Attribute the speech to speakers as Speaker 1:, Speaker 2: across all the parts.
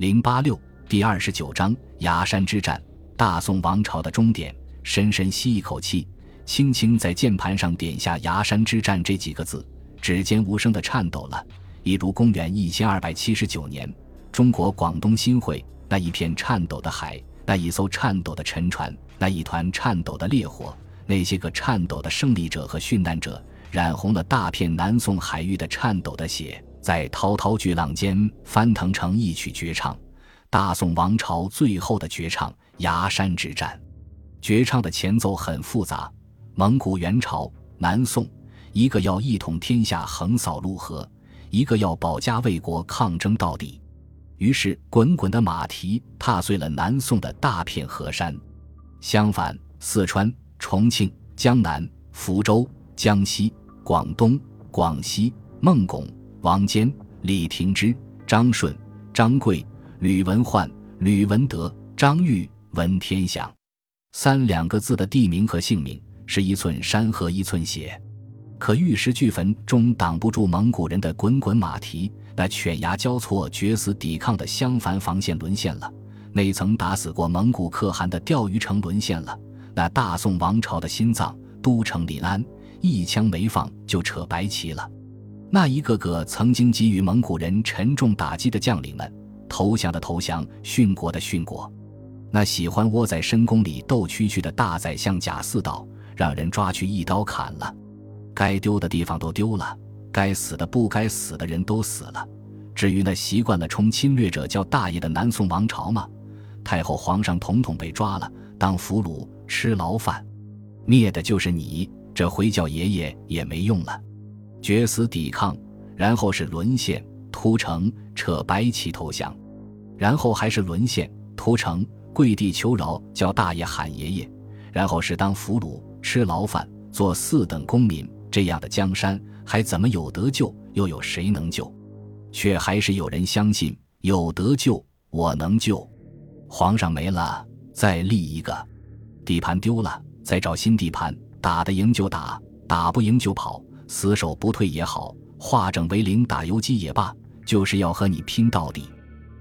Speaker 1: 零八六第二十九章崖山之战，大宋王朝的终点。深深吸一口气，轻轻在键盘上点下“崖山之战”这几个字，指尖无声的颤抖了。一如公元一千二百七十九年，中国广东新会那一片颤抖的海，那一艘颤抖的沉船，那一团颤抖的烈火，那些个颤抖的胜利者和殉难者，染红了大片南宋海域的颤抖的血，在滔滔巨浪间翻腾成一曲绝唱——大宋王朝最后的绝唱——崖山之战。绝唱的前奏很复杂，蒙古元朝、南宋，一个要一统天下，横扫陆河。一个要保家卫国，抗争到底，于是滚滚的马蹄踏碎了南宋的大片河山。相反，四川、重庆、江南、福州、江西、广东、广西、孟拱、王坚、李廷芝、张顺、张贵、吕文焕、吕文德、张玉、文天祥，三两个字的地名和姓名，是一寸山河一寸血。可玉石俱焚终挡不住蒙古人的滚滚马蹄，那犬牙交错、决死抵抗的襄樊防线沦陷了，那曾打死过蒙古可汗的钓鱼城沦陷了，那大宋王朝的心脏都城临安一枪没放就扯白旗了，那一个个曾经给予蒙古人沉重打击的将领们，投降的投降，殉国的殉国，那喜欢窝在深宫里斗蛐蛐的大宰相贾似道，让人抓去一刀砍了。该丢的地方都丢了，该死的不该死的人都死了。至于那习惯了冲侵略者叫大爷的南宋王朝嘛，太后皇上统统被抓了，当俘虏吃牢饭。灭的就是你，这回叫爷爷也没用了。决死抵抗，然后是沦陷屠城，扯白旗投降，然后还是沦陷屠城，跪地求饶叫大爷喊爷爷，然后是当俘虏吃牢饭，做四等公民。这样的江山还怎么有得救？又有谁能救？却还是有人相信有得救，我能救。皇上没了，再立一个；地盘丢了，再找新地盘。打得赢就打，打不赢就跑，死守不退也好，化整为零打游击也罢，就是要和你拼到底。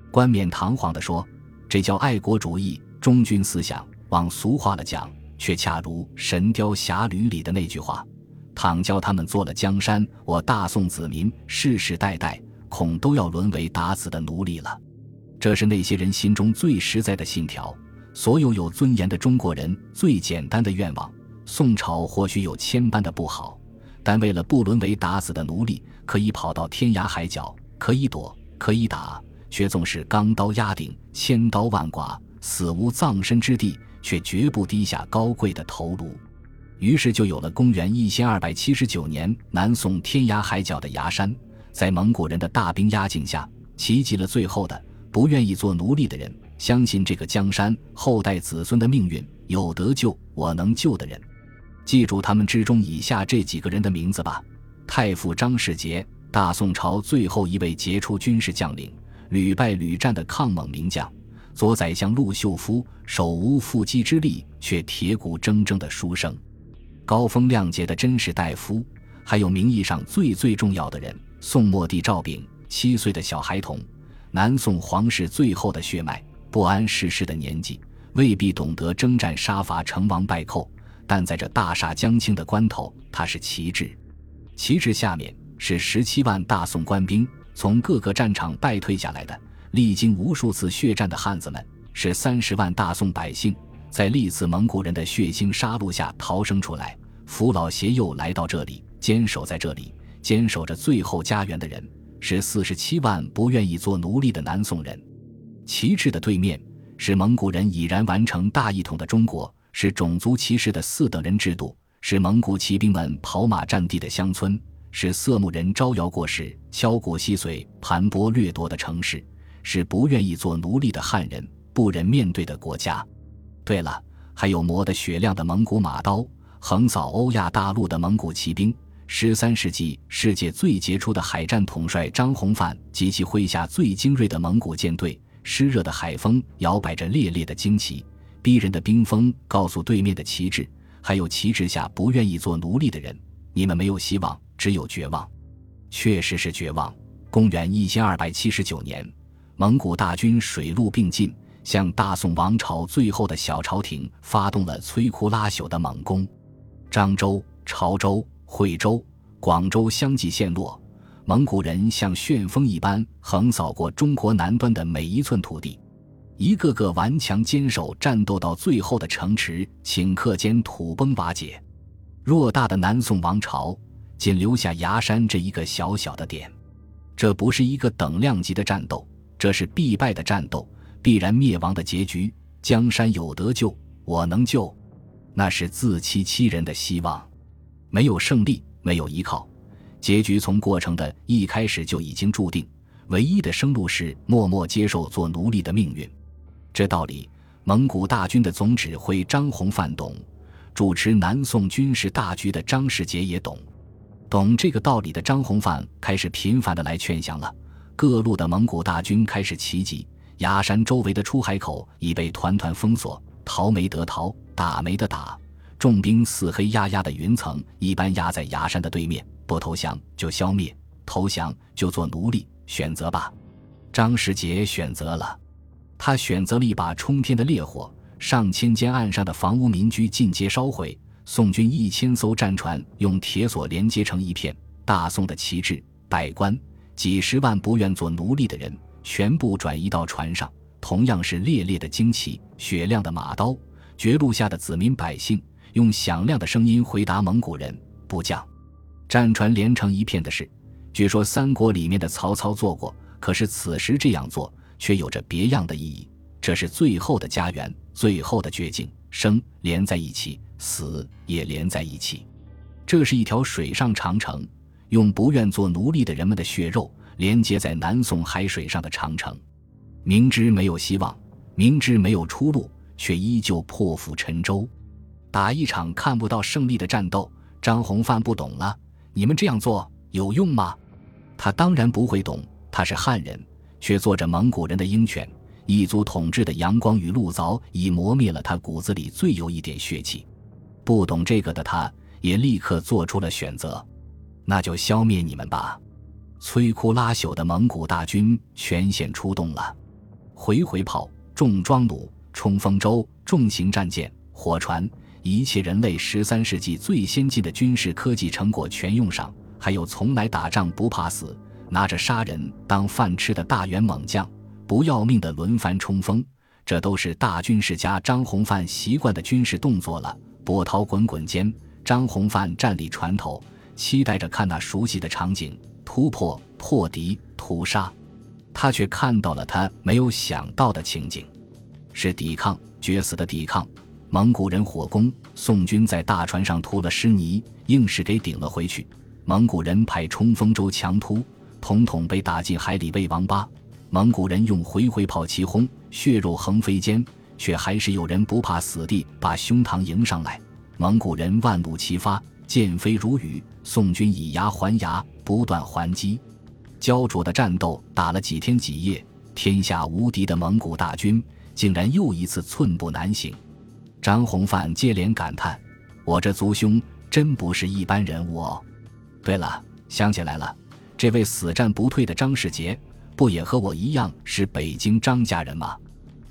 Speaker 1: 冠冕堂皇地说，这叫爱国主义、忠君思想。往俗话了讲，却恰如《神雕侠侣》里的那句话。倘教他们做了江山，我大宋子民世世代代恐都要沦为打子的奴隶了。这是那些人心中最实在的信条，所有有尊严的中国人最简单的愿望。宋朝或许有千般的不好，但为了不沦为打死的奴隶，可以跑到天涯海角，可以躲，可以打，却纵是钢刀压顶，千刀万剐，死无葬身之地，却绝不低下高贵的头颅。于是就有了公元一千二百七十九年南宋天涯海角的崖山，在蒙古人的大兵压境下，齐集了最后的不愿意做奴隶的人，相信这个江山后代子孙的命运有得救，我能救的人。记住他们之中以下这几个人的名字吧：太傅张世杰，大宋朝最后一位杰出军事将领，屡败屡战的抗蒙名将；左宰相陆秀夫，手无缚鸡之力却铁骨铮铮的书生。高风亮节的真士大夫，还有名义上最最重要的人——宋末帝赵昺，七岁的小孩童，南宋皇室最后的血脉，不谙世事的年纪，未必懂得征战杀伐、成王败寇，但在这大厦将倾的关头，他是旗帜。旗帜下面是十七万大宋官兵，从各个战场败退下来的，历经无数次血战的汉子们，是三十万大宋百姓。在历次蒙古人的血腥杀戮下逃生出来，扶老携幼来到这里，坚守在这里，坚守着最后家园的人，是四十七万不愿意做奴隶的南宋人。旗帜的对面是蒙古人已然完成大一统的中国，是种族歧视的四等人制度，是蒙古骑兵们跑马占地的乡村，是色目人招摇过市、敲鼓吸髓、盘剥掠夺的城市，是不愿意做奴隶的汉人不忍面对的国家。对了，还有磨得雪亮的蒙古马刀，横扫欧亚大陆的蒙古骑兵，十三世纪世界最杰出的海战统帅张弘范及其麾下最精锐的蒙古舰队，湿热的海风摇摆着猎猎的旌旗，逼人的冰封告诉对面的旗帜，还有旗帜下不愿意做奴隶的人，你们没有希望，只有绝望。确实是绝望。公元一千二百七十九年，蒙古大军水陆并进，向大宋王朝最后的小朝廷发动了摧枯拉朽的猛攻。漳州、潮州、惠州、广州相继陷落，蒙古人像旋风一般横扫过中国南端的每一寸土地，一个个顽强坚守、战斗到最后的城池顷刻间土崩瓦解。偌大的南宋王朝，仅留下崖山这一个小小的点。这不是一个等量级的战斗。这是必败的战斗，必然灭亡的结局。江山有得救，我能救，那是自欺欺人的希望。没有胜利，没有依靠，结局从过程的一开始就已经注定。唯一的生路是默默接受做奴隶的命运。这道理，蒙古大军的总指挥张弘范懂，主持南宋军事大局的张世杰也懂。懂这个道理的张弘范开始频繁的来劝降了。各路的蒙古大军开始齐集，崖山周围的出海口已被团团封锁，逃没得逃，打没得打。重兵似黑压压的云层一般压在崖山的对面，不投降就消灭，投降就做奴隶，选择吧。张世杰选择了，他选择了一把冲天的烈火，上千间岸上的房屋民居尽皆烧毁，宋军一千艘战船用铁索连接成一片，大宋的旗帜、百官。几十万不愿做奴隶的人全部转移到船上，同样是烈烈的旌旗、雪亮的马刀。绝路下的子民百姓用响亮的声音回答蒙古人：“不降。”战船连成一片的事，据说三国里面的曹操做过，可是此时这样做却有着别样的意义。这是最后的家园，最后的绝境，生连在一起，死也连在一起。这是一条水上长城。用不愿做奴隶的人们的血肉连接在南宋海水上的长城，明知没有希望，明知没有出路，却依旧破釜沉舟，打一场看不到胜利的战斗。张弘范不懂了，你们这样做有用吗？他当然不会懂，他是汉人，却做着蒙古人的鹰犬，异族统治的阳光与鹿凿已磨灭了他骨子里最有一点血气。不懂这个的他，也立刻做出了选择。那就消灭你们吧！摧枯拉朽的蒙古大军全线出动了，回回炮、重装弩、冲锋舟、重型战舰、火船，一切人类十三世纪最先进的军事科技成果全用上，还有从来打仗不怕死、拿着杀人当饭吃的大员猛将，不要命的轮番冲锋，这都是大军事家张弘范习惯的军事动作了。波涛滚滚间，张弘范站立船头。期待着看那熟悉的场景，突破、破敌、屠杀，他却看到了他没有想到的情景，是抵抗，决死的抵抗。蒙古人火攻，宋军在大船上涂了湿泥，硬是给顶了回去。蒙古人派冲锋舟强突，统统被打进海里喂王八。蒙古人用回回炮齐轰，血肉横飞间，却还是有人不怕死地把胸膛迎上来。蒙古人万弩齐发。箭飞如雨，宋军以牙还牙，不断还击，焦灼的战斗打了几天几夜，天下无敌的蒙古大军竟然又一次寸步难行。张弘范接连感叹：“我这族兄真不是一般人物哦。”对了，想起来了，这位死战不退的张世杰，不也和我一样是北京张家人吗？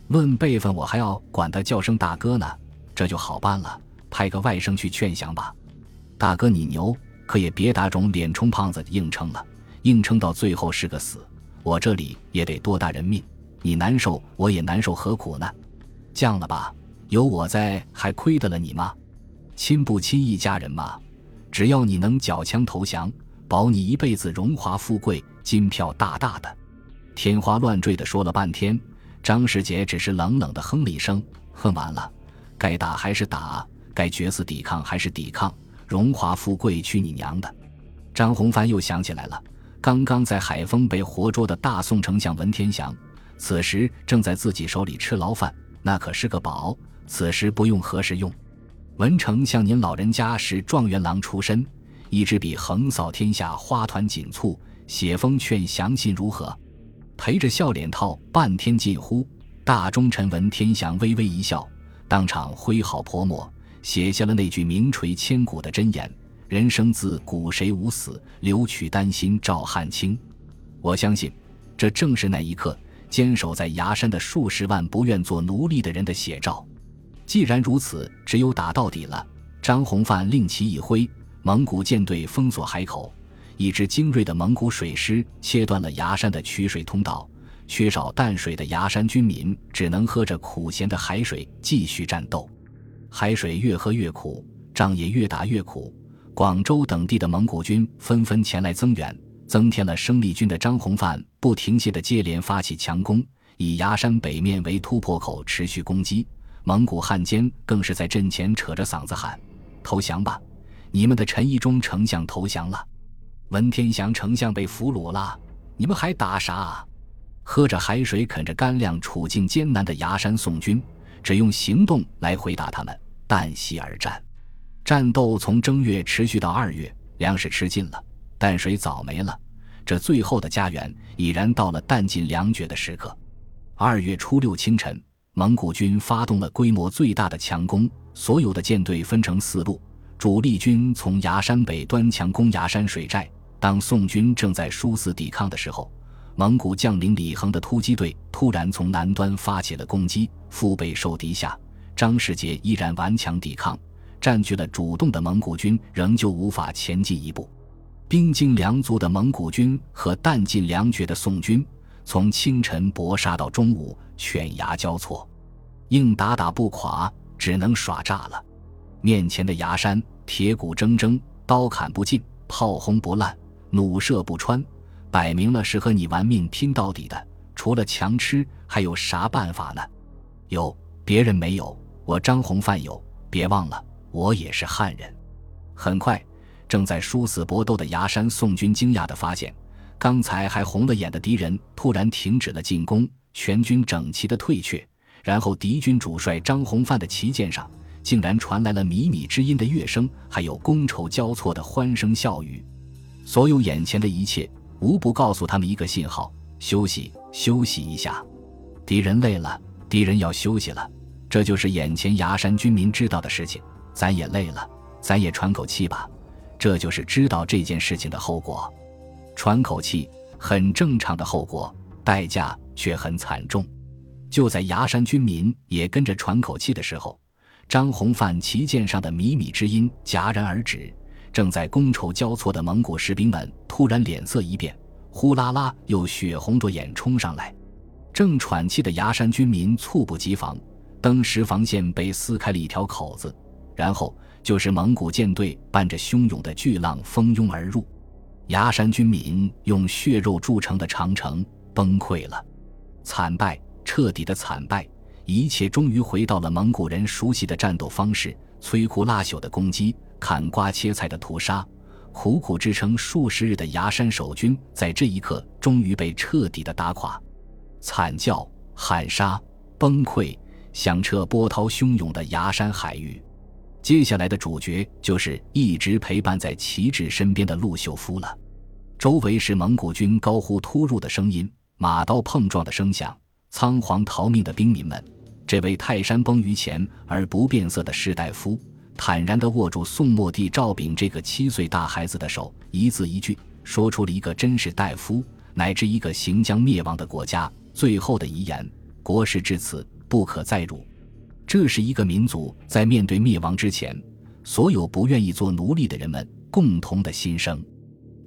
Speaker 1: 论辈分，我还要管他叫声大哥呢。这就好办了，派个外甥去劝降吧。大哥，你牛，可也别打肿脸充胖子硬撑了，硬撑到最后是个死，我这里也得多大人命，你难受我也难受，何苦呢？降了吧，有我在，还亏得了你吗？亲不亲一家人嘛，只要你能缴枪投降，保你一辈子荣华富贵，金票大大的。天花乱坠的说了半天，张世杰只是冷冷的哼了一声，哼完了，该打还是打，该决死抵抗还是抵抗。荣华富贵去你娘的！张弘帆又想起来了，刚刚在海丰被活捉的大宋丞相文天祥，此时正在自己手里吃牢饭，那可是个宝。此时不用何时用？文丞相，您老人家是状元郎出身，一支笔横扫天下，花团锦簇，写封劝降信如何？陪着笑脸套半天近乎。大忠臣文天祥微微一笑，当场挥毫泼墨。写下了那句名垂千古的箴言：“人生自古谁无死，留取丹心照汗青。”我相信，这正是那一刻坚守在崖山的数十万不愿做奴隶的人的写照。既然如此，只有打到底了。张弘范令旗一挥，蒙古舰队封锁海口，一支精锐的蒙古水师切断了崖山的取水通道。缺少淡水的崖山军民只能喝着苦咸的海水继续战斗。海水越喝越苦，仗也越打越苦。广州等地的蒙古军纷纷前来增援，增添了生力军的张弘范不停歇的接连发起强攻，以崖山北面为突破口持续攻击。蒙古汉奸更是在阵前扯着嗓子喊：“投降吧！你们的陈义忠丞相投降了，文天祥丞相被俘虏了，你们还打啥？”喝着海水、啃着干粮、处境艰难的崖山宋军，只用行动来回答他们，旦夕而战。战斗从正月持续到二月，粮食吃尽了，淡水早没了，这最后的家园已然到了弹尽粮绝的时刻。二月初六清晨。蒙古军发动了规模最大的强攻，所有的舰队分成四路，主力军从崖山北端强攻崖山水寨。当宋军正在殊死抵抗的时候，蒙古将领李恒的突击队突然从南端发起了攻击，腹背受敌下，张世杰依然顽强抵抗，占据了主动的蒙古军仍旧无法前进一步。兵精粮足的蒙古军和弹尽粮绝的宋军。从清晨搏杀到中午，犬牙交错，硬打打不垮，只能耍诈了。面前的崖山，铁骨铮铮，刀砍不进，炮轰不烂，弩射不穿，摆明了是和你玩命拼到底的。除了强吃，还有啥办法呢？有别人没有，我张弘范有。别忘了，我也是汉人。很快，正在殊死搏斗的崖山宋军惊讶地发现。刚才还红了眼的敌人突然停止了进攻，全军整齐的退却。然后敌军主帅张弘范的旗舰上竟然传来了靡靡之音的乐声，还有觥筹交错的欢声笑语。所有眼前的一切无不告诉他们一个信号：休息，休息一下。敌人累了，敌人要休息了。这就是眼前崖山军民知道的事情。咱也累了，咱也喘口气吧。这就是知道这件事情的后果。喘口气很正常的后果，代价却很惨重。就在崖山军民也跟着喘口气的时候，张弘范旗舰上的靡靡之音戛然而止。正在觥筹交错的蒙古士兵们突然脸色一变，呼啦啦又血红着眼冲上来。正喘气的崖山军民猝不及防，登石防线被撕开了一条口子，然后就是蒙古舰队伴着汹涌的巨浪蜂拥而入。崖山军民用血肉铸成的长城崩溃了，惨败，彻底的惨败，一切终于回到了蒙古人熟悉的战斗方式：摧枯拉朽的攻击，砍瓜切菜的屠杀。苦苦支撑数十日的崖山守军，在这一刻终于被彻底的打垮。惨叫、喊杀、崩溃，响彻波涛汹涌的崖山海域。接下来的主角就是一直陪伴在旗帜身边的陆秀夫了。周围是蒙古军高呼突入的声音，马刀碰撞的声响，仓皇逃命的兵民们。这位泰山崩于前而不变色的士大夫，坦然地握住宋末帝赵昺这个七岁大孩子的手，一字一句说出了一个真士大夫乃至一个行将灭亡的国家最后的遗言：国事至此，不可再辱。这是一个民族在面对灭亡之前，所有不愿意做奴隶的人们共同的心声。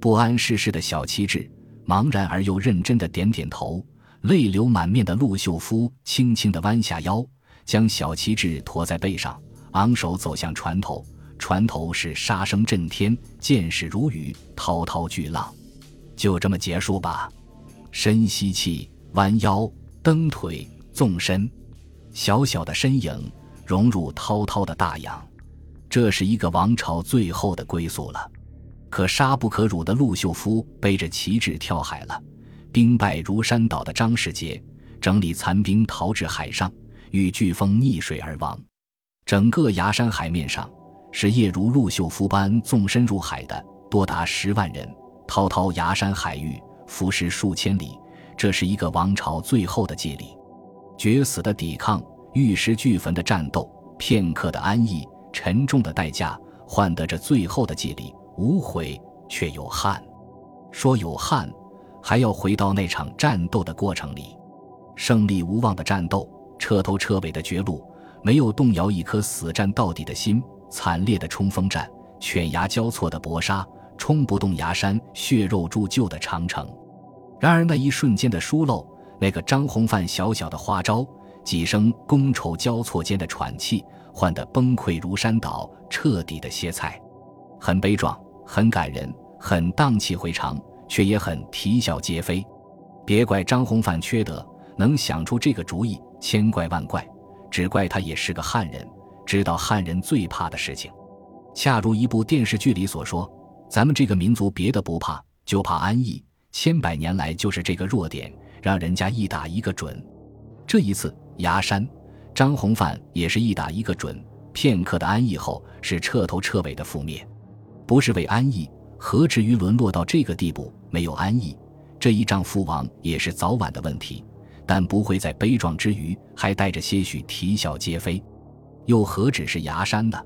Speaker 1: 不谙世事的小七志，茫然而又认真的点点头。泪流满面的陆秀夫轻轻地弯下腰，将小旗帜驮在背上，昂首走向船头。船头是杀声震天，箭矢如雨，滔滔巨浪。就这么结束吧。深吸气，弯腰，蹬腿，纵身。小小的身影融入滔滔的大洋，这是一个王朝最后的归宿了。可杀不可辱的陆秀夫背着旗帜跳海了，兵败如山倒的张世杰整理残兵逃至海上，遇飓风溺水而亡。整个崖山海面上，是夜如陆秀夫般纵身入海的多达十万人。滔滔崖山海域，浮尸数千里，这是一个王朝最后的祭礼。绝死的抵抗，玉石俱焚的战斗，片刻的安逸，沉重的代价，换得这最后的祭礼。无悔却有憾，说有憾，还要回到那场战斗的过程里。胜利无望的战斗，彻头彻尾的绝路，没有动摇一颗死战到底的心，惨烈的冲锋战，犬牙交错的搏杀，冲不动崖山，血肉铸就的长城。然而那一瞬间的疏漏，那个张宏范小小的花招，几声觥筹交错间的喘气，换得崩溃如山倒，彻底的歇菜。很悲壮，很感人，很荡气回肠，却也很啼笑皆非。别怪张宏范缺德，能想出这个主意，千怪万怪，只怪他也是个汉人，知道汉人最怕的事情。恰如一部电视剧里所说：“咱们这个民族别的不怕，就怕安逸，千百年来就是这个弱点，让人家一打一个准。”这一次崖山，张宏范也是一打一个准。片刻的安逸后，是彻头彻尾的覆灭。不是为安逸，何至于沦落到这个地步？没有安逸，这一仗覆亡也是早晚的问题，但不会在悲壮之余还带着些许啼笑皆非。又何止是崖山呢？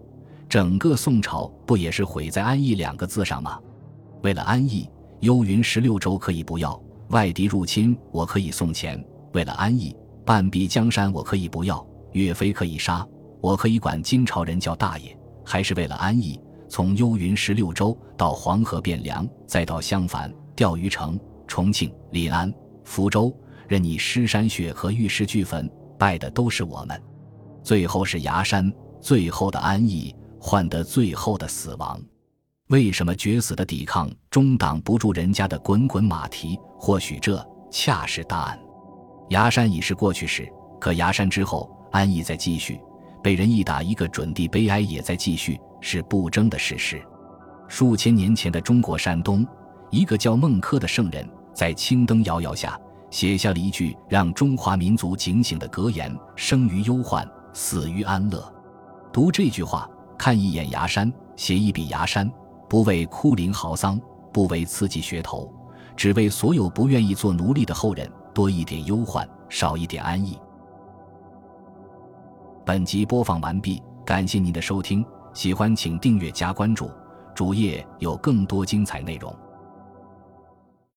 Speaker 1: 整个宋朝不也是毁在“安逸”两个字上吗？为了安逸，幽云十六州可以不要，外敌入侵我可以送钱；为了安逸，半壁江山我可以不要，岳飞可以杀，我可以管金朝人叫大爷。还是为了安逸。从幽云十六州到黄河汴梁，再到襄樊、钓鱼城、重庆、临安、福州，任你尸山血河玉石俱焚，败的都是我们。最后是崖山，最后的安逸换得最后的死亡。为什么绝死的抵抗终挡不住人家的滚滚马蹄？或许这恰是答案。崖山已是过去时，可崖山之后，安逸在继续，被人一打一个准地，悲哀也在继续。是不争的事实。数千年前的中国山东，一个叫孟轲的圣人，在青灯摇摇下写下了一句让中华民族警醒的格言：“生于忧患，死于安乐。”读这句话，看一眼崖山，写一笔崖山，不为枯林嚎丧，不为刺激噱头，只为所有不愿意做奴隶的后人多一点忧患，少一点安逸。本集播放完毕，感谢您的收听。喜欢请订阅加关注，主页有更多精彩内容。